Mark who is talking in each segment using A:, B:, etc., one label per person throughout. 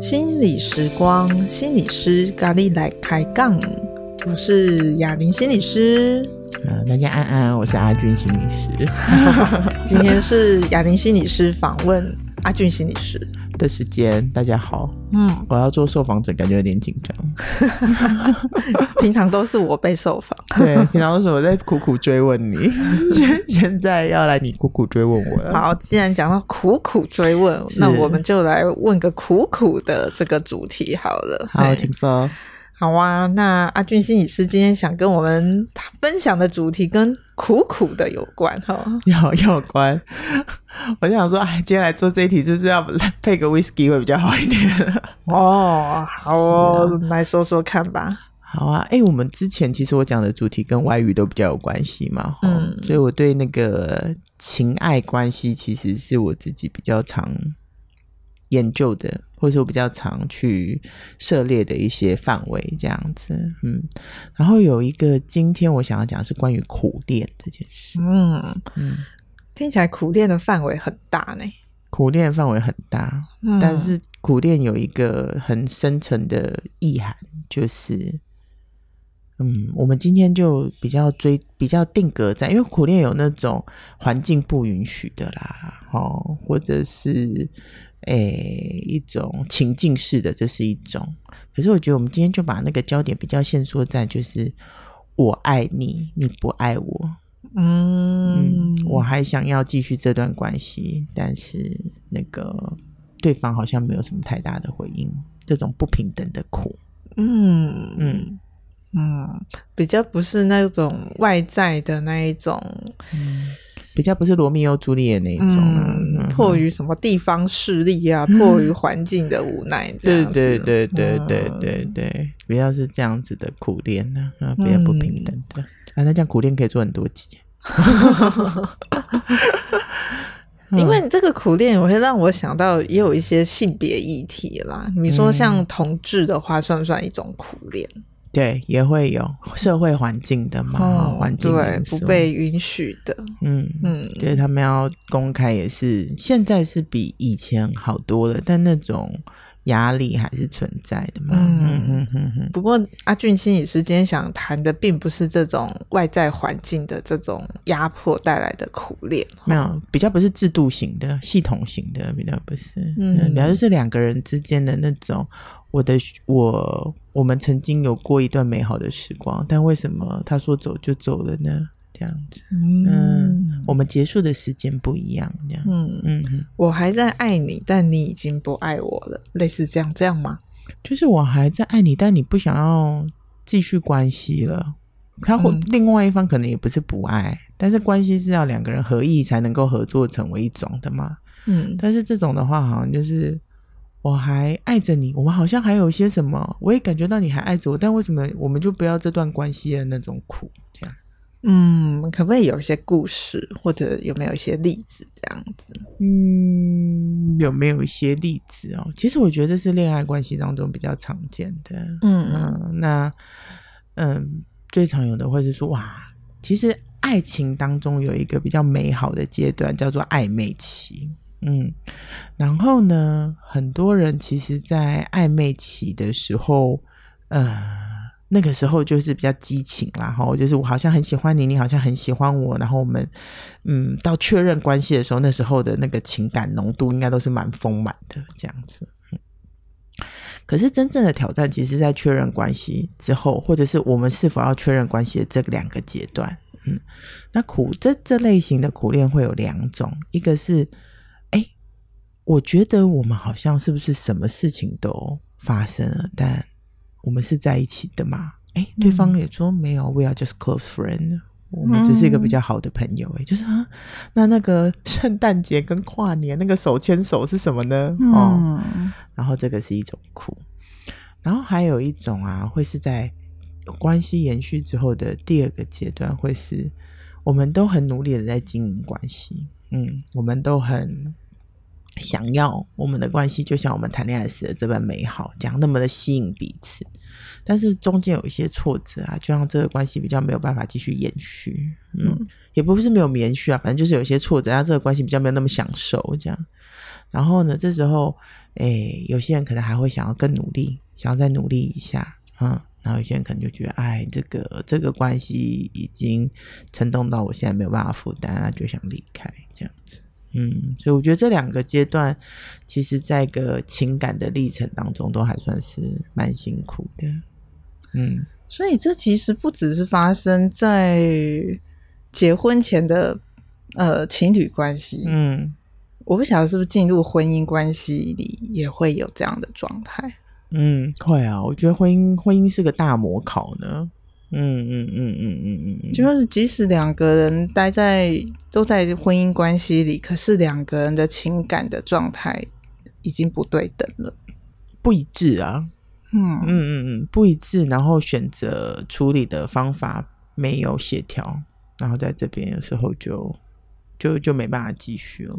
A: 心理时光，心理师咖喱来开杠。我是雅玲心理师。
B: 啊，大家安安，我是阿俊心理师。
A: 今天是雅玲心理师访问阿俊心理师
B: 的时间。大家好，
A: 嗯，
B: 我要做受访者，感觉有点紧张。
A: 平常都是我被受访，
B: 对，平常都是我在苦苦追问你，现 现在要来你苦苦追问我了。
A: 好，既然讲到苦苦追问，那我们就来问个苦苦的这个主题好了。
B: 好，请说。
A: 好啊，那阿俊心理师今天想跟我们分享的主题跟苦苦的有关哈，
B: 有有关。我就想说，哎，今天来做这一题，就是要配个 whisky 会比较好一点。
A: 哦，好哦，啊、来说说看吧。
B: 好啊，哎、欸，我们之前其实我讲的主题跟外语都比较有关系嘛，嗯，所以我对那个情爱关系其实是我自己比较常研究的，或者说比较常去涉猎的一些范围，这样子，嗯，然后有一个今天我想要讲的是关于苦练这件事，
A: 嗯嗯，听起来苦练的范围很大呢，
B: 苦练范围很大，嗯，但是苦练有一个很深层的意涵，就是。嗯，我们今天就比较追，比较定格在，因为苦恋有那种环境不允许的啦，哦，或者是诶、欸、一种情境式的，这是一种。可是我觉得我们今天就把那个焦点比较限缩在，就是我爱你，你不爱我，嗯，嗯，我还想要继续这段关系，但是那个对方好像没有什么太大的回应，这种不平等的苦，嗯嗯。
A: 嗯，比较不是那种外在的那一种，
B: 嗯、比较不是罗密欧朱丽叶那一种、啊
A: 嗯嗯，迫于什么地方势力啊，嗯、迫于环境的无奈这样子，
B: 对对对对对对对，比较是这样子的苦恋呢，啊，比较不平等的、嗯、啊，那这样苦恋可以做很多集，
A: 因为这个苦恋，我会让我想到也有一些性别议题啦。你说像同志的话，算不算一种苦恋？
B: 对，也会有社会环境的嘛，哦、环境
A: 对不被允许的，
B: 嗯嗯，对他们要公开也是，现在是比以前好多了，但那种压力还是存在的嘛。嗯嗯嗯嗯。不过
A: 阿俊心理师今天想谈的，并不是这种外在环境的这种压迫带来的苦练，
B: 没有，比较不是制度型的、系统型的，比较不是，嗯，比较就是两个人之间的那种。我的我，我们曾经有过一段美好的时光，但为什么他说走就走了呢？这样子，嗯，嗯，我们结束的时间不一样，这样，嗯嗯，
A: 我还在爱你，但你已经不爱我了，类似这样，这样吗？
B: 就是我还在爱你，但你不想要继续关系了。他或另外一方可能也不是不爱，嗯，但是关系是要两个人合意才能够合作成为一种的嘛。嗯，但是这种的话，好像就是。我还爱着你，我们好像还有一些什么，我也感觉到你还爱着我，但为什么我们就不要这段关系的那种苦？这样，
A: 嗯，可不可以有一些故事，或者有没有一些例子这样子？
B: 嗯，有没有一些例子哦？其实我觉得这是恋爱关系当中比较常见的。嗯嗯，那嗯，最常有的会是说，哇，其实爱情当中有一个比较美好的阶段，叫做暧昧期。嗯，然后呢，很多人其实，在暧昧期的时候，呃，那个时候就是比较激情啦，哈，就是我好像很喜欢你，你好像很喜欢我，然后我们，嗯，到确认关系的时候，那时候的那个情感浓度应该都是蛮丰满的这样子。嗯，可是真正的挑战，其实在确认关系之后，或者是我们是否要确认关系的这两个阶段。嗯，那苦这这类型的苦恋会有两种，一个是。哎我觉得我们好像是不是什么事情都发生了，但我们是在一起的嘛？哎，对方也说没有，We are just close friend，我们只是一个比较好的朋友。哎，就是啊，那那个圣诞节跟跨年那个手牵手是什么呢？哦，然后这个是一种苦，然后还有一种啊，会是在关系延续之后的第二个阶段，会是我们都很努力的在经营关系，嗯，我们都很。想要我们的关系就像我们谈恋爱时的这般美好，讲那么的吸引彼此，但是中间有一些挫折啊，就让这个关系比较没有办法继续延续。嗯，嗯也不是没有延续啊，反正就是有一些挫折，让这个关系比较没有那么享受这样。然后呢，这时候，哎，有些人可能还会想要更努力，想要再努力一下，嗯。然后有些人可能就觉得，哎，这个这个关系已经沉重到我现在没有办法负担，那就想离开这样子。嗯，所以我觉得这两个阶段，其实在一个情感的历程当中，都还算是蛮辛苦的。嗯，
A: 所以这其实不只是发生在结婚前的呃情侣关系。嗯，我不晓得是不是进入婚姻关系里也会有这样的状态。
B: 嗯，会啊，我觉得婚姻婚姻是个大模考呢。嗯嗯嗯嗯嗯嗯，
A: 就是即使两个人待在都在婚姻关系里，可是两个人的情感的状态已经不对等了，
B: 不一致啊。嗯嗯嗯嗯，不一致，然后选择处理的方法没有协调，然后在这边有时候就就就没办法继续了。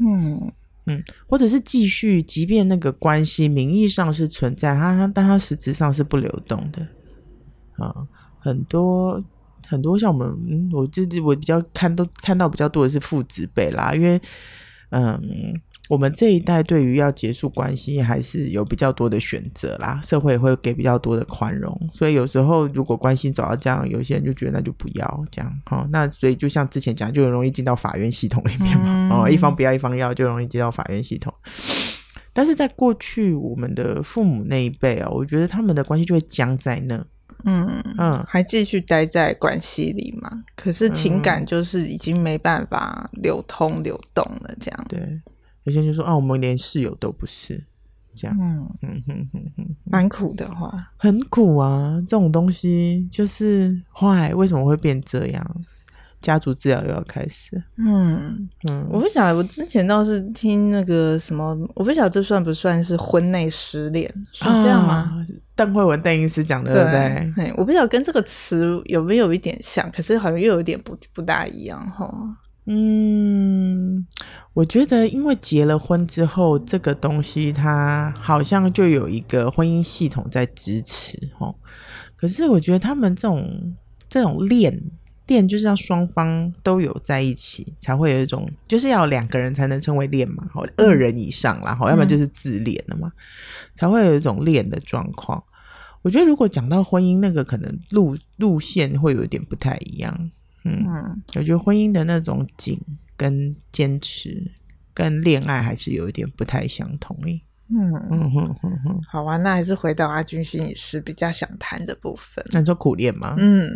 B: 嗯。嗯，或者是继续，即便那个关系名义上是存在，它它但它实质上是不流动的啊。很多很多像我们，嗯，我自己我比较看都看到比较多的是父子辈啦，因为嗯。我们这一代对于要结束关系还是有比较多的选择啦，社会也会给比较多的宽容，所以有时候如果关系走到这样，有些人就觉得那就不要这样，哦，那所以就像之前讲，就很容易进到法院系统里面嘛，嗯、哦，一方不要一方要，就容易进到法院系统。但是在过去我们的父母那一辈啊、哦，我觉得他们的关系就会僵在那，
A: 嗯嗯，还继续待在关系里嘛，可是情感就是已经没办法流通流动了，这样。
B: 对。有些人就说啊，我们连室友都不是，这样，嗯。嗯嗯
A: 嗯嗯，蛮苦的话，
B: 很苦啊。这种东西就是坏，为什么会变这样？家族治疗又要开始。嗯
A: 嗯，我不晓得，我之前倒是听那个什么，我不晓得这算不算是婚内失恋，是这样吗？
B: 邓惠文、邓医师讲的，对不对？
A: 对，我不晓得跟这个词有没有一点像，可是好像又有点不不大一样哈。
B: 嗯。我觉得，因为结了婚之后，这个东西它好像就有一个婚姻系统在支持哦。可是我觉得他们这种这种恋恋，就是要双方都有在一起，才会有一种，就是要两个人才能称为恋嘛，好，二人以上啦，好，要不然就是自恋了嘛，才会有一种恋的状况。我觉得如果讲到婚姻，那个可能路路线会有一点不太一样。嗯，我觉得婚姻的那种紧。跟坚持跟恋爱还是有一点不太相同诶。嗯嗯
A: 哼哼哼，好啊，那还是回到阿君心理师比较想谈的部分。
B: 那你说苦恋吗？嗯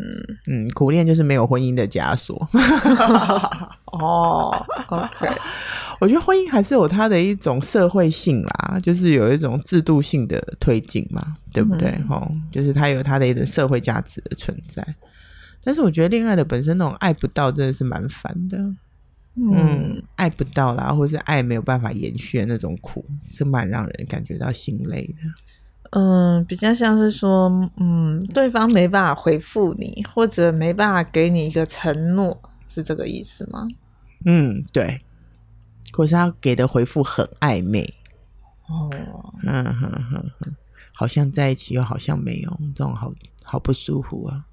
B: 嗯，苦恋就是没有婚姻的枷锁。
A: 哦，OK，
B: 我觉得婚姻还是有它的一种社会性啦，就是有一种制度性的推进嘛，对不对？哈、嗯，就是它有它的一种社会价值的存在。但是我觉得恋爱的本身那种爱不到，真的是蛮烦的。嗯，爱不到啦，或是爱没有办法延续的那种苦，是蛮让人感觉到心累的。
A: 嗯，比较像是说，嗯，对方没办法回复你，或者没办法给你一个承诺，是这个意思吗？
B: 嗯，对。可是他给的回复很暧昧。哦，嗯哼哼哼，好像在一起，又好像没有，这种好好不舒服啊。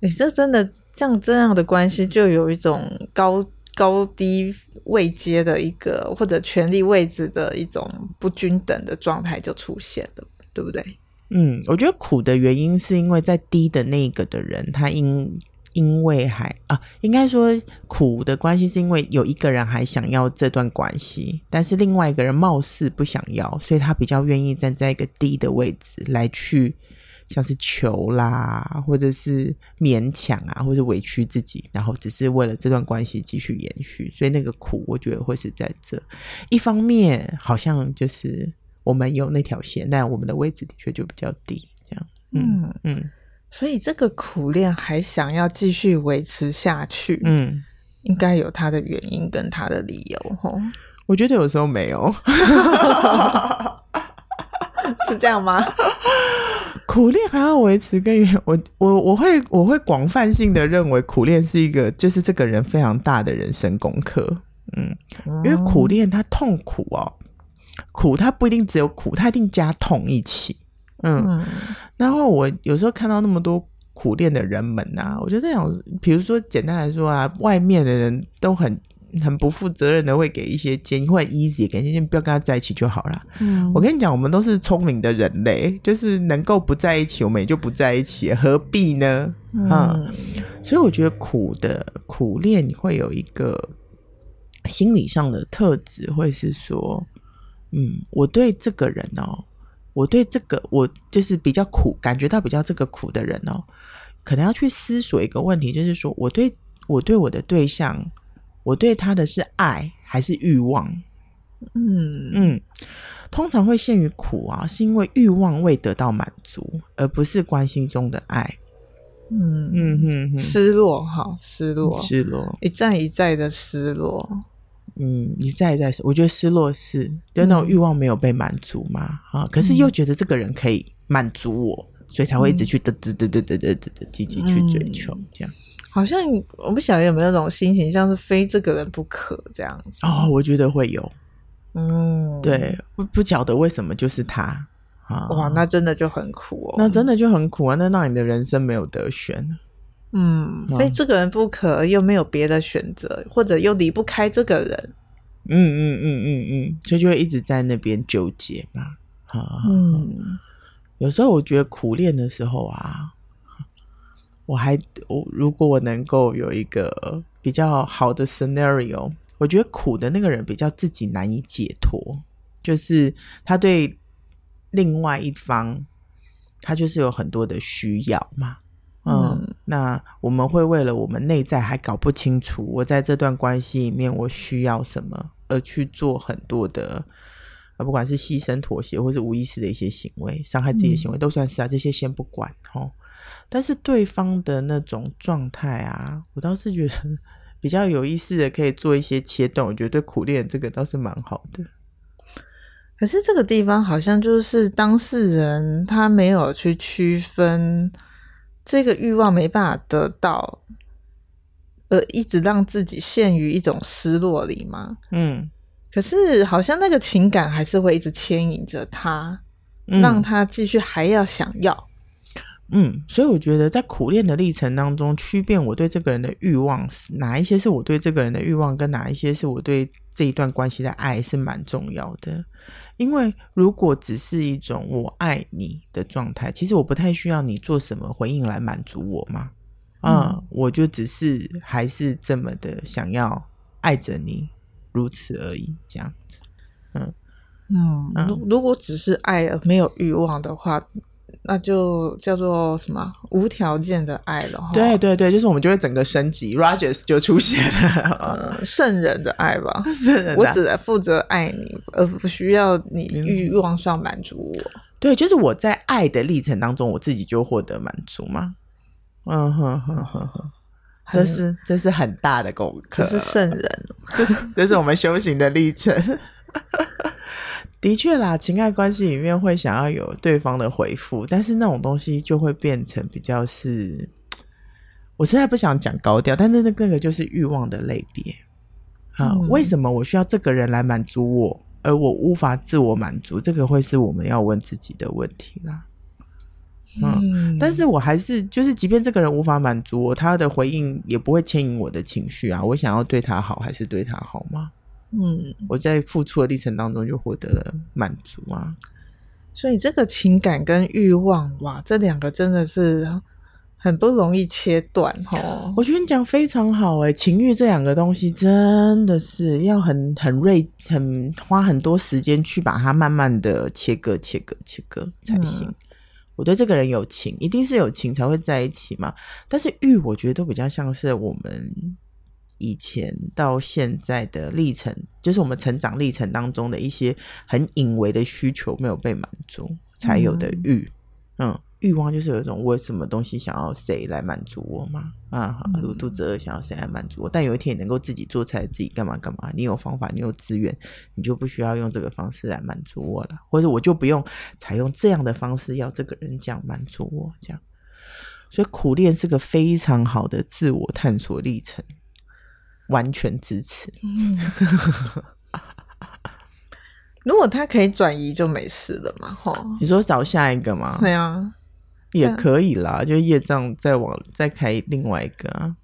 A: 你、欸，这真的像这样的关系，就有一种高。高低位阶的一个或者权力位置的一种不均等的状态就出现了，对不对？
B: 嗯，我觉得苦的原因是因为在低的那个的人，他因因为还啊，应该说苦的关系是因为有一个人还想要这段关系，但是另外一个人貌似不想要，所以他比较愿意站在一个低的位置来去。像是求啦，或者是勉强啊，或者委屈自己，然后只是为了这段关系继续延续，所以那个苦，我觉得会是在这。一方面，好像就是我们有那条线，但我们的位置的确就比较低，这样。嗯嗯，嗯，
A: 所以这个苦恋还想要继续维持下去，嗯，应该有它的原因跟它的理由，吼。
B: 我觉得有时候没有，
A: 是这样吗？
B: 苦练还要维持，跟我 我我会我会广泛性的认为苦练是一个，就是这个人非常大的人生功课。嗯，因为苦练它痛苦哦，苦它不一定只有苦，它一定加痛一起。嗯，嗯，然后我有时候看到那么多苦练的人们呐、啊，我就在想，比如说简单来说啊，外面的人都很很不负责任的会给一些建议，会 easy 给建议，不要跟他在一起就好了。嗯，我跟你讲，我们都是聪明的人类，就是能够不在一起，我们也就不在一起，何必呢？所以我觉得苦的苦恋会有一个心理上的特质，会是说，嗯，我对这个人哦。我对这个，我就是比较苦，感觉到比较这个苦的人哦，可能要去思索一个问题，就是说，我对我对我的对象，我对他的是爱还是欲望？嗯嗯，通常会陷于苦啊，是因为欲望未得到满足，而不是关心中的爱。嗯
A: 嗯嗯，失落哈，失落，
B: 失落，
A: 一再一再的失落。
B: 嗯，一再一再，我觉得失落是就那种欲望没有被满足嘛，啊、嗯，可是又觉得这个人可以满足我，嗯、所以才会一直去得得得得得得得积极去追求，这样。
A: 好像我不晓得有没有那种心情，像是非这个人不可这样子。
B: 哦，我觉得会有。嗯，对，不不晓得为什么就是他啊？
A: 哇，那真的就很苦哦。
B: 那真的就很苦啊！那让你的人生没有得选。
A: 嗯，非这个人不可，又没有别的选择，或者又离不开这个人。
B: 嗯嗯嗯嗯嗯，所以就会一直在那边纠结嘛。嗯，有时候我觉得苦练的时候啊，我还我如果我能够有一个比较好的 scenario，我觉得苦的那个人比较自己难以解脱，就是他对另外一方，他就是有很多的需要嘛。嗯，那我们会为了我们内在还搞不清楚，我在这段关系里面我需要什么，而去做很多的，不管是牺牲、妥协，或是无意识的一些行为，伤害自己的行为，都算是啊。这些先不管哦。但是对方的那种状态啊，我倒是觉得 比较有意思的，可以做一些切断。我觉得对苦练这个倒是蛮好的。
A: 可是这个地方好像就是当事人他没有去区分。这个欲望没办法得到，呃一直让自己陷于一种失落里吗？嗯，可是好像那个情感还是会一直牵引着他，嗯，让他继续还要想要。
B: 嗯，所以我觉得在苦练的历程当中，区辨我对这个人的欲望是哪一些是我对这个人的欲望，跟哪一些是我对这一段关系的爱是蛮重要的。因为如果只是一种我爱你的状态，其实我不太需要你做什么回应来满足我嘛。嗯，嗯，我就只是还是这么的想要爱着你，如此而已，这样子。嗯
A: 嗯，如、嗯、如果只是爱而没有欲望的话。那就叫做什么无条件的爱了。
B: 对对对，就是我们就会整个升级，Rogers 就出现了，
A: 嗯、圣人的爱吧。
B: 圣人的爱，
A: 我只来负责爱你，而不需要你欲望上满足我、嗯。
B: 对，就是我在爱的历程当中，我自己就获得满足嘛。嗯哼哼哼哼，这是这是很大的功课，
A: 这是圣人，
B: 这是这是我们修行的历程。的确啦，情爱关系里面会想要有对方的回复，但是那种东西就会变成比较是，我实在不想讲高调，但是那那个就是欲望的类别。啊、嗯，为什么我需要这个人来满足我，而我无法自我满足？这个会是我们要问自己的问题啦。嗯，但是我还是就是，即便这个人无法满足我，他的回应也不会牵引我的情绪啊。我想要对他好，还是对他好吗？嗯，我在付出的历程当中就获得了满足啊，
A: 所以这个情感跟欲望哇，这两个真的是很不容易切断哦。
B: 我觉得你讲非常好哎，情欲这两个东西真的是要很很锐，很花很多时间去把它慢慢的切割、切割、切割才行。嗯。我对这个人有情，一定是有情才会在一起嘛。但是欲，我觉得都比较像是我们。以前到现在的历程，就是我们成长历程当中的一些很隐微的需求没有被满足才有的欲，嗯，欲望就是有一种我什么东西想要谁来满足我嘛，啊，如肚子饿想要谁来满足我，但有一天你能够自己做菜，自己干嘛干嘛，你有方法，你有资源，你就不需要用这个方式来满足我了，或者我就不用采用这样的方式要这个人这样满足我，这样，所以苦练是个非常好的自我探索历程。完全支持。
A: 嗯、如果他可以转移，就没事了嘛？哈，
B: 你说找下一个吗？
A: 对啊，
B: 也可以啦，就业障再往再开另外一个啊。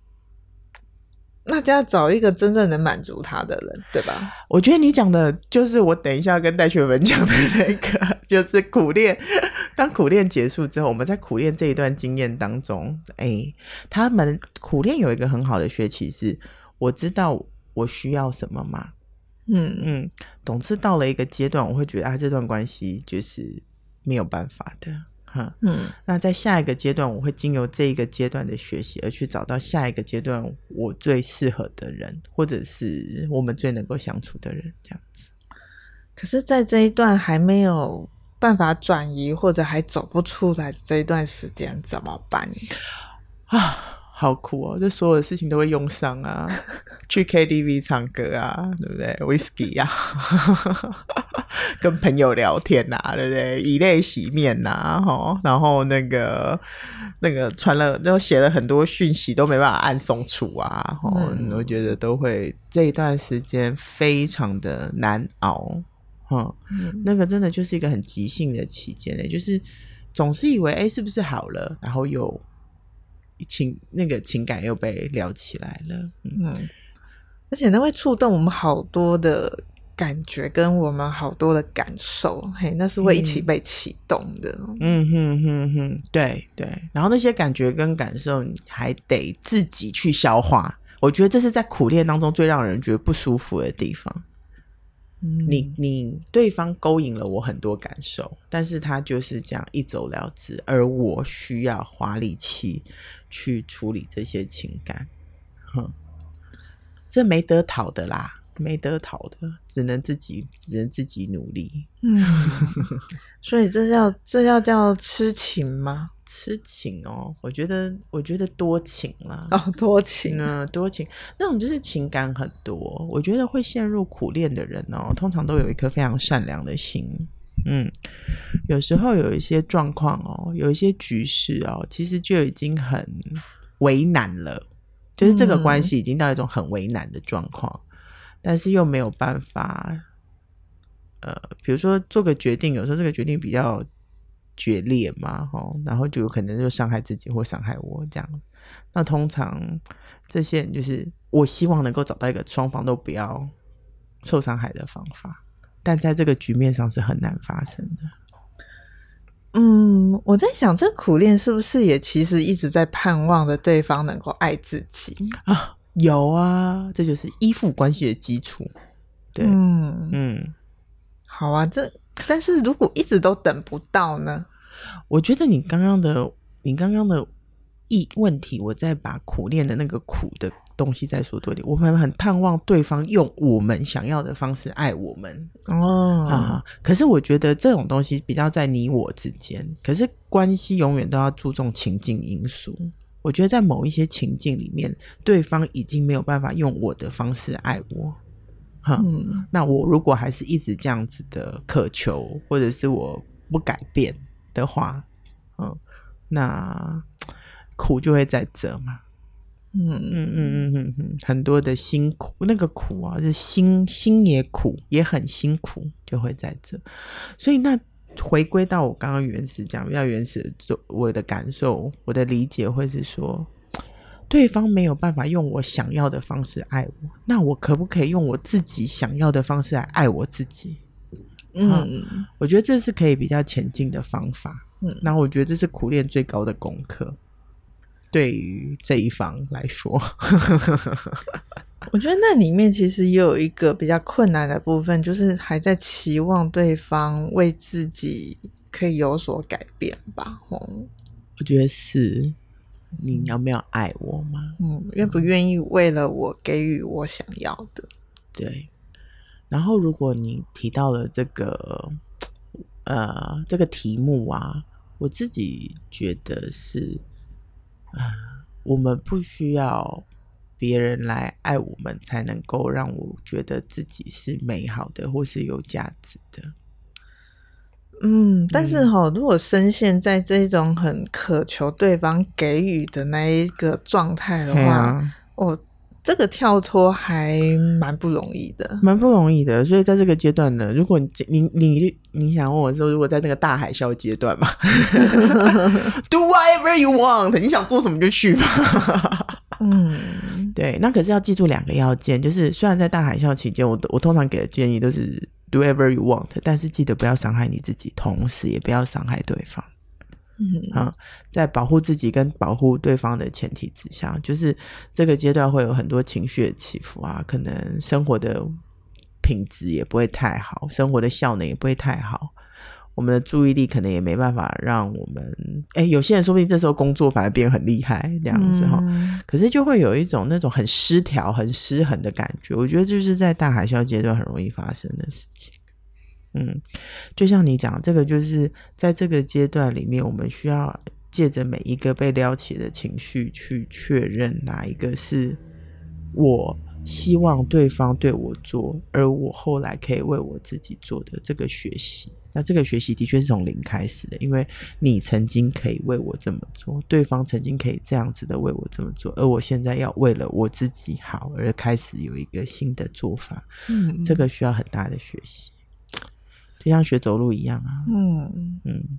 A: 那就要找一个真正能满足他的人，对吧？
B: 我觉得你讲的就是我等一下跟戴学文讲的那个，就是苦练。当苦练结束之后，我们在苦练这一段经验当中，哎、欸，他们苦练有一个很好的学习是，我知道我需要什么吗。嗯嗯，总之到了一个阶段，我会觉得啊，这段关系就是没有办法的。哈，嗯，那在下一个阶段，我会经由这一个阶段的学习，而去找到下一个阶段我最适合的人，或者是我们最能够相处的人，这样子。
A: 可是，在这一段还没有办法转移，或者还走不出来这一段时间，怎么办
B: 啊？好苦哦！这所有的事情都会用上啊，去 KTV 唱歌啊，对不对？Whisky 啊，跟朋友聊天啊，对不对？以泪洗面呐、啊，吼，然后那个那个传了，都写了很多讯息，都没办法按送出啊，吼、嗯，我觉得都会这一段时间非常的难熬，哈、嗯，那个真的就是一个很急性的期间呢，就是总是以为哎，是不是好了，然后又。情那个情感又被聊起来了，嗯，嗯，
A: 而且那会触动我们好多的感觉，跟我们好多的感受，嘿，那是会一起被启动的，
B: 嗯哼哼哼，对对，然后那些感觉跟感受，你还得自己去消化，我觉得这是在苦练当中最让人觉得不舒服的地方。你你对方勾引了我很多感受，但是他就是这样一走了之，而我需要花力气去处理这些情感，哼，这没得讨的啦，没得讨的，只能自己只能自己努力。嗯，
A: 所以这叫这要叫痴情吗？
B: 痴情哦，我觉得，我觉得多情啦，
A: 哦，多情
B: 啊，多情，那种就是情感很多。我觉得会陷入苦恋的人哦，通常都有一颗非常善良的心。嗯，有时候有一些状况哦，有一些局势哦，其实就已经很为难了，就是这个关系已经到一种很为难的状况，但是又没有办法。呃，比如说做个决定，有时候这个决定比较。决裂嘛，吼，然后就有可能就伤害自己或伤害我这样。那通常这些人就是我希望能够找到一个双方都不要受伤害的方法，但在这个局面上是很难发生的。
A: 嗯，我在想，这苦恋是不是也其实一直在盼望着对方能够爱自己
B: 啊？有啊，这就是依附关系的基础。对，嗯嗯，
A: 好啊，这。但是如果一直都等不到呢？
B: 我觉得你刚刚的，你刚刚的意问题，我再把苦恋的那个苦的东西再说多一点。我们很盼望对方用我们想要的方式爱我们哦啊！可是我觉得这种东西比较在你我之间，可是关系永远都要注重情境因素。我觉得在某一些情境里面，对方已经没有办法用我的方式爱我。嗯，那我如果还是一直这样子的渴求，或者是我不改变的话，嗯，那苦就会在这嘛。嗯嗯嗯嗯嗯嗯，很多的辛苦，那个苦啊，是心心也苦，也很辛苦，就会在这。所以那回归到我刚刚原始讲比较原始的，我的感受，我的理解会是说。对方没有办法用我想要的方式爱我，那我可不可以用我自己想要的方式来爱我自己？嗯，嗯，我觉得这是可以比较前进的方法。嗯，那我觉得这是苦练最高的功课，对于这一方来说，
A: 我觉得那里面其实也有一个比较困难的部分，就是还在期望对方为自己可以有所改变吧。哦，
B: 我觉得是。你有没有爱我吗？
A: 嗯，愿不愿意为了我给予我想要的？
B: 对。然后，如果你提到了这个，呃，这个题目啊，我自己觉得是，我们不需要别人来爱我们，才能够让我觉得自己是美好的，或是有价值的。
A: 嗯，但是哈、哦，如果深陷在这种很渴求对方给予的那一个状态的话，哦，这个跳脱还蛮不容易的，
B: 蛮不容易的。所以在这个阶段呢，如果你你你你想问我说，如果在那个大海啸阶段嘛，Do whatever you want，你想做什么就去吧。嗯，对。那可是要记住两个要件，就是虽然在大海啸期间，我我通常给的建议都是 Do whatever you want，但是记得不要伤害你自己，同时也不要伤害对方。嗯，啊，在保护自己跟保护对方的前提之下，就是这个阶段会有很多情绪的起伏啊，可能生活的品质也不会太好，生活的效能也不会太好，我们的注意力可能也没办法让我们，哎，有些人说不定这时候工作反而变很厉害这样子哈，嗯，可是就会有一种那种很失调、很失衡的感觉，我觉得就是在大海啸阶段很容易发生的事情。嗯，就像你讲，这个就是在这个阶段里面，我们需要借着每一个被撩起的情绪去确认哪一个是我希望对方对我做，而我后来可以为我自己做的这个学习。那这个学习的确是从零开始的，因为你曾经可以为我这么做，对方曾经可以这样子的为我这么做，而我现在要为了我自己好而开始有一个新的做法。嗯，这个需要很大的学习。就像学走路一样啊，嗯嗯，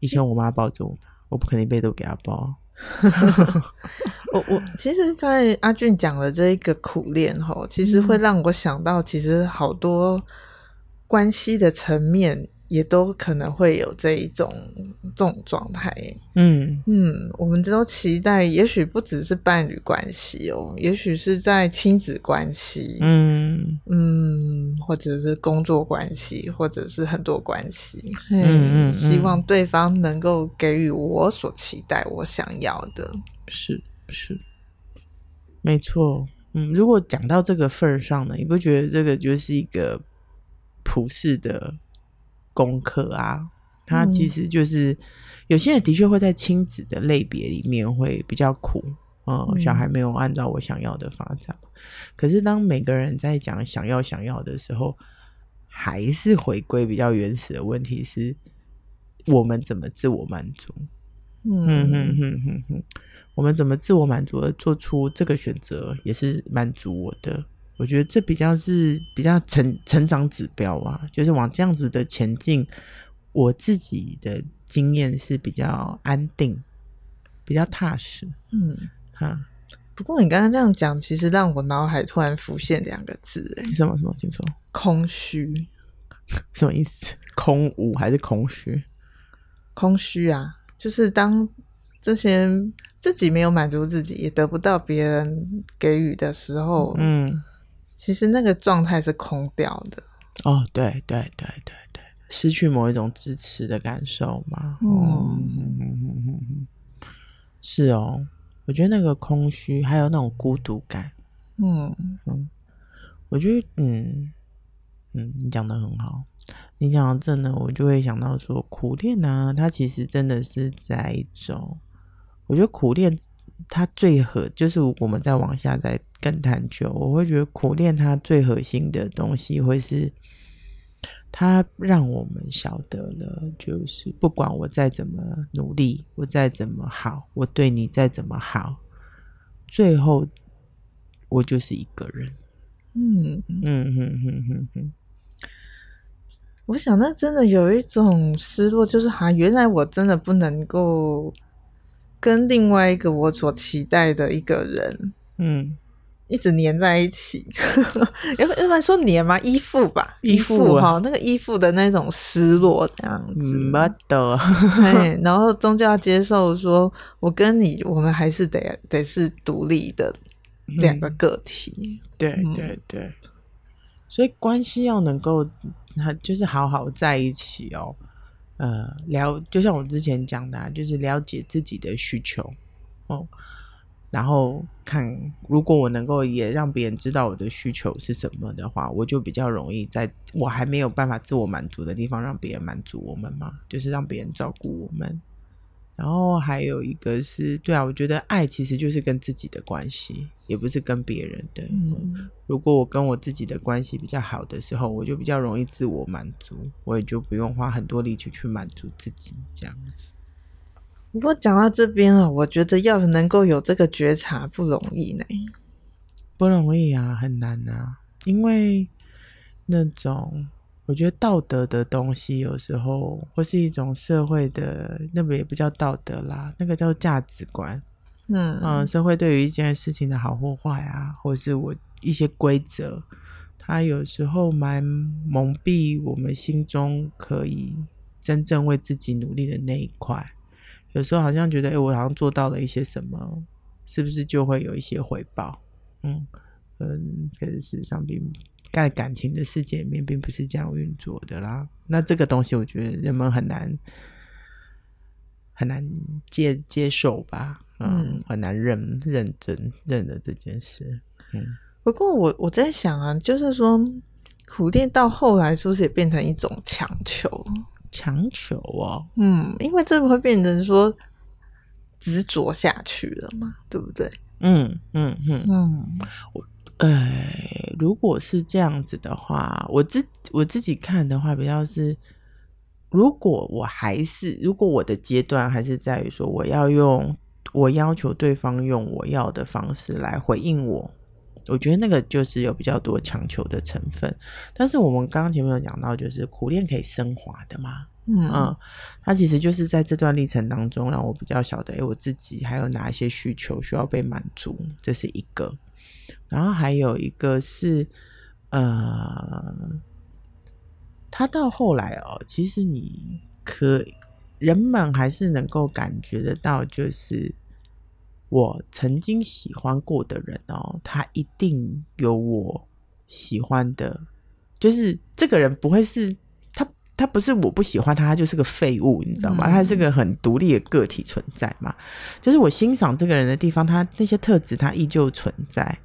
B: 以前我妈抱着我，我不可能一辈子都给她抱。
A: 我我其实刚才阿俊讲的这一个苦练吼，其实会让我想到，其实好多关系的层面。也都可能会有这一种这种状态，嗯。嗯，我们都期待，也许不只是伴侣关系哦，也许是在亲子关系，嗯。嗯，或者是工作关系，或者是很多关系，嗯嗯，嗯，希望对方能够给予我所期待、我想要的，
B: 是是，没错，嗯，如果讲到这个份儿上呢，你不觉得这个就是一个普世的？功课啊，他其实就是、嗯、有些人的确会在亲子的类别里面会比较苦，嗯，嗯，小孩没有按照我想要的发展。可是当每个人在讲想要想要的时候，还是回归比较原始的问题是：我们怎么自我满足？嗯哼哼哼哼，我们怎么自我满足而做出这个选择，也是满足我的。我觉得这比较是比较成成长指标啊，就是往这样子的前进。我自己的经验是比较安定，比较踏实。嗯，哈。
A: 不过你刚刚这样讲，其实让我脑海突然浮现两个字，哎，
B: 什么什么？请说。
A: 空虚。
B: 什么意思？空无还是空虚？
A: 空虚啊，就是当这些自己没有满足自己，也得不到别人给予的时候，嗯。其实那个状态是空掉的
B: 哦，对对对对对，失去某一种支持的感受嘛。嗯，是哦，我觉得那个空虚，还有那种孤独感。嗯嗯，我觉得，嗯嗯，你讲的很好。你讲到这呢，我就会想到说，苦练呢，它其实真的是在一种，我觉得苦练。它最核就是我们再往下再更探究，我会觉得苦练它最核心的东西会是，它让我们晓得了，就是不管我再怎么努力，我再怎么好，我对你再怎么好，最后我就是一个人。嗯嗯嗯嗯嗯嗯，
A: 我想那真的有一种失落，就是哈，原来我真的不能够。跟另外一个我所期待的一个人，嗯，一直黏在一起，要不要不然说黏吗？依附吧，依附哈，那个依附的那种失落这样子，没得，然后终究要接受，说我跟你，我们还是得得是独立的两个个体，
B: 嗯、对对对，所以关系要能够，就是好好在一起哦。呃，了，就像我之前讲的，就是了解自己的需求哦，然后看如果我能够也让别人知道我的需求是什么的话，我就比较容易在我还没有办法自我满足的地方，让别人满足我们嘛，就是让别人照顾我们。然后还有一个是，对啊，我觉得爱其实就是跟自己的关系，也不是跟别人的。嗯，如果我跟我自己的关系比较好的时候，我就比较容易自我满足，我也就不用花很多力气去满足自己这样子。
A: 不过讲到这边啊，我觉得要能够有这个觉察不容易呢。
B: 不不容易啊，很难啊，因为那种我觉得道德的东西，有时候或是一种社会的，那个也不叫道德啦，那个叫价值观。嗯嗯，社会对于一件事情的好或坏啊，或是我一些规则，它有时候蛮蒙蔽我们心中可以真正为自己努力的那一块。有时候好像觉得，哎、欸，我好像做到了一些什么，是不是就会有一些回报？嗯嗯，可是事实上并在感情的世界里面，并不是这样运作的啦。那这个东西，我觉得人们很难很难接接受吧。嗯，很难认认真认了这件事。嗯，
A: 不过我我在想啊，就是说苦练到后来是不是也变成一种强求？
B: 强求哦，
A: 嗯，因为这会变成说执着下去了嘛，对不对？
B: 嗯嗯嗯嗯，我呃，如果是这样子的话，我自我自己看的话，比较是，如果我还是如果我的阶段还是在于说，我要用。我要求对方用我要的方式来回应我，我觉得那个就是有比较多强求的成分。但是我们刚刚前面有讲到，就是苦练可以升华的嘛，嗯，嗯，它其实就是在这段历程当中，让我比较晓得，诶，我自己还有哪一些需求需要被满足，这是一个。然后还有一个是，呃，他到后来哦，其实你可人们还是能够感觉得到，就是。我曾经喜欢过的人哦，他一定有我喜欢的，就是这个人不会是他，他不是我不喜欢他，他就是个废物，你知道吗？嗯、他是个很独立的个体存在嘛。就是我欣赏这个人的地方，他那些特质他依旧存在，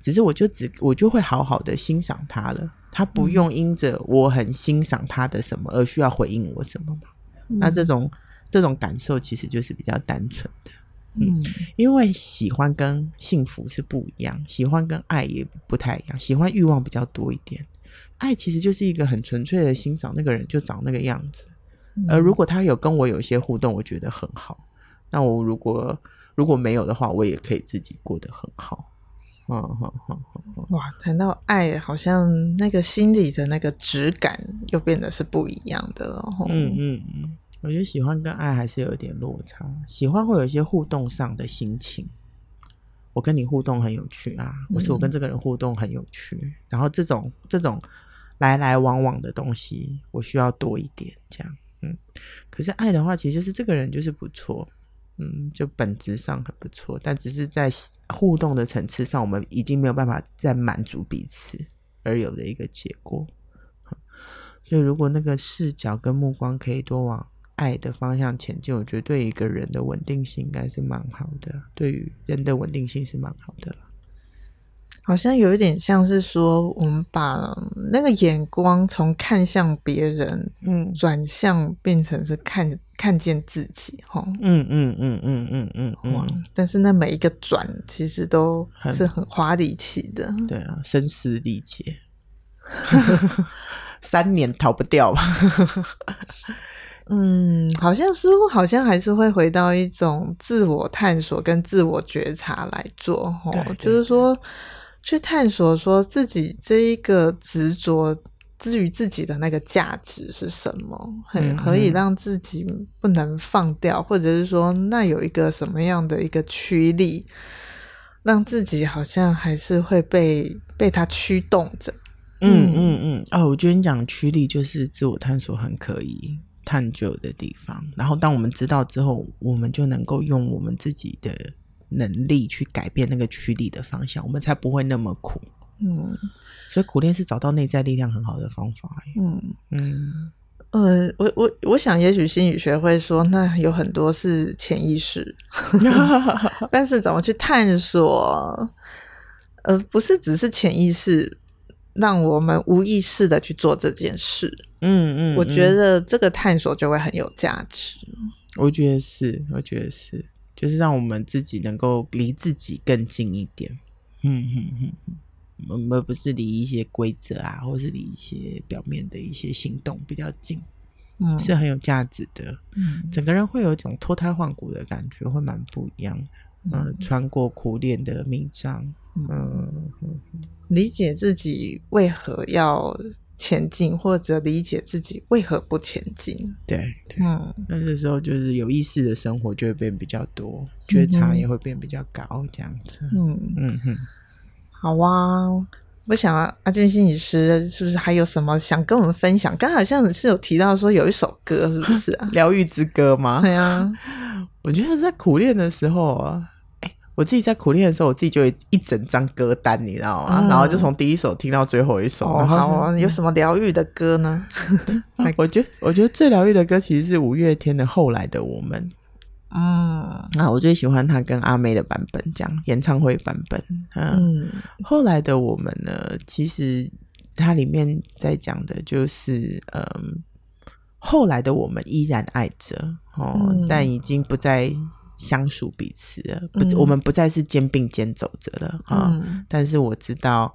B: 只是我就只我就会好好的欣赏他了，他不用因着我很欣赏他的什么而需要回应我什么嘛。嗯、那这种这种感受其实就是比较单纯的。嗯，因为喜欢跟幸福是不一样，喜欢跟爱也不太一样。喜欢欲望比较多一点，爱其实就是一个很纯粹的欣赏那个人就长那个样子。而如果他有跟我有一些互动，我觉得很好。那我如果如果没有的话，我也可以自己过得很好。嗯嗯嗯嗯。
A: 哇，谈到爱，好像那个心里的那个质感又变得是不一样的了。嗯嗯嗯。
B: 我觉得喜欢跟爱还是有点落差。喜欢会有一些互动上的心情，我跟你互动很有趣啊，或是我跟这个人互动很有趣，嗯、然后这种这种来来往往的东西，我需要多一点这样。嗯，可是爱的话，其实就是这个人就是不错，嗯，就本质上很不错，但只是在互动的层次上，我们已经没有办法再满足彼此而有的一个结果。所以，如果那个视角跟目光可以多往。爱的方向前进，我觉得对一个人的稳定性应该是蛮好的。对于人的稳定性是蛮好的了。
A: 好像有一点像是说，我们把那个眼光从看向别人，嗯，转向变成是看看见自己，哈，嗯嗯嗯嗯嗯嗯嗯。但是那每一个转，其实都是很花力气的。
B: 对啊，声嘶力竭，三年逃不掉吧。
A: 嗯，好像似乎好像还是会回到一种自我探索跟自我觉察来做，吼，就是说去探索说自己这一个执着之于自己的那个价值是什么，很可以让自己不能放掉，或者是说那有一个什么样的一个驱力，让自己好像还是会被被它驱动着。
B: 嗯嗯嗯，哦，我觉得你讲驱力就是自我探索很可以。探究的地方，然后当我们知道之后，我们就能够用我们自己的能力去改变那个驱力的方向，我们才不会那么苦。嗯，所以苦练是找到内在力量很好的方法。嗯
A: 嗯呃，我我我想，也许心理学会说，那有很多是潜意识 但是怎么去探索？呃，不是只是潜意识。让我们无意识的去做这件事，嗯嗯，我觉得这个探索就会很有价值。
B: 我觉得是，我觉得是，就是让我们自己能够离自己更近一点，嗯嗯嗯，我们不是离一些规则啊，或是离一些表面的一些行动比较近，嗯，是很有价值的。嗯，整个人会有一种脱胎换骨的感觉，会蛮不一样。嗯，穿过苦练的迷障，嗯，
A: 理解自己为何要前进，或者理解自己为何不前进。
B: 对，对嗯，那这时候就是有意识的生活就会变比较多，觉察也会变比较高，这样子。嗯嗯哼，
A: 好啊。我想啊，阿俊心理师是不是还有什么想跟我们分享？刚好像是有提到说有一首歌，是不是啊？
B: 疗愈之歌吗？
A: 对啊，
B: 我觉得在苦练的时候啊。我自己在苦练的时候，我自己就有一整张歌单，你知道吗？嗯、然后就从第一首听到最后一首。
A: 哦、好，有什么疗愈的歌呢？
B: 我觉得，我觉得最疗愈的歌其实是五月天的《后来的我们》。
A: 嗯，
B: 啊，我最喜欢他跟阿妹的版本，这样演唱会版本。嗯，嗯后来的我们呢，其实它里面在讲的就是，嗯，后来的我们依然爱着哦，嗯、但已经不再。相属彼此了，不，嗯、我们不再是肩并肩走着了啊！嗯、但是我知道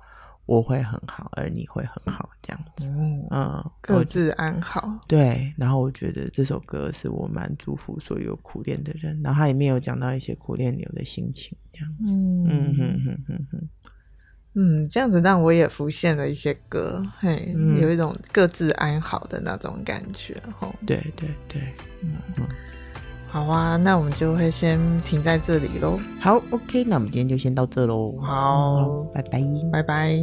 B: 我会很好，而你会很好，这样子，嗯，
A: 嗯各自安好。
B: 对，然后我觉得这首歌是我蛮祝福所有苦恋的人，然后它里面有讲到一些苦恋牛的心情，这样子，嗯。嗯哼哼哼哼，
A: 嗯，这样子让我也浮现了一些歌，嘿，嗯、有一种各自安好的那种感觉，吼，
B: 对对对，嗯嗯。
A: 好啊，那我们就会先停在这里喽。
B: 好，OK，那我们今天就先到这喽。
A: 好，
B: 拜拜，
A: 拜拜。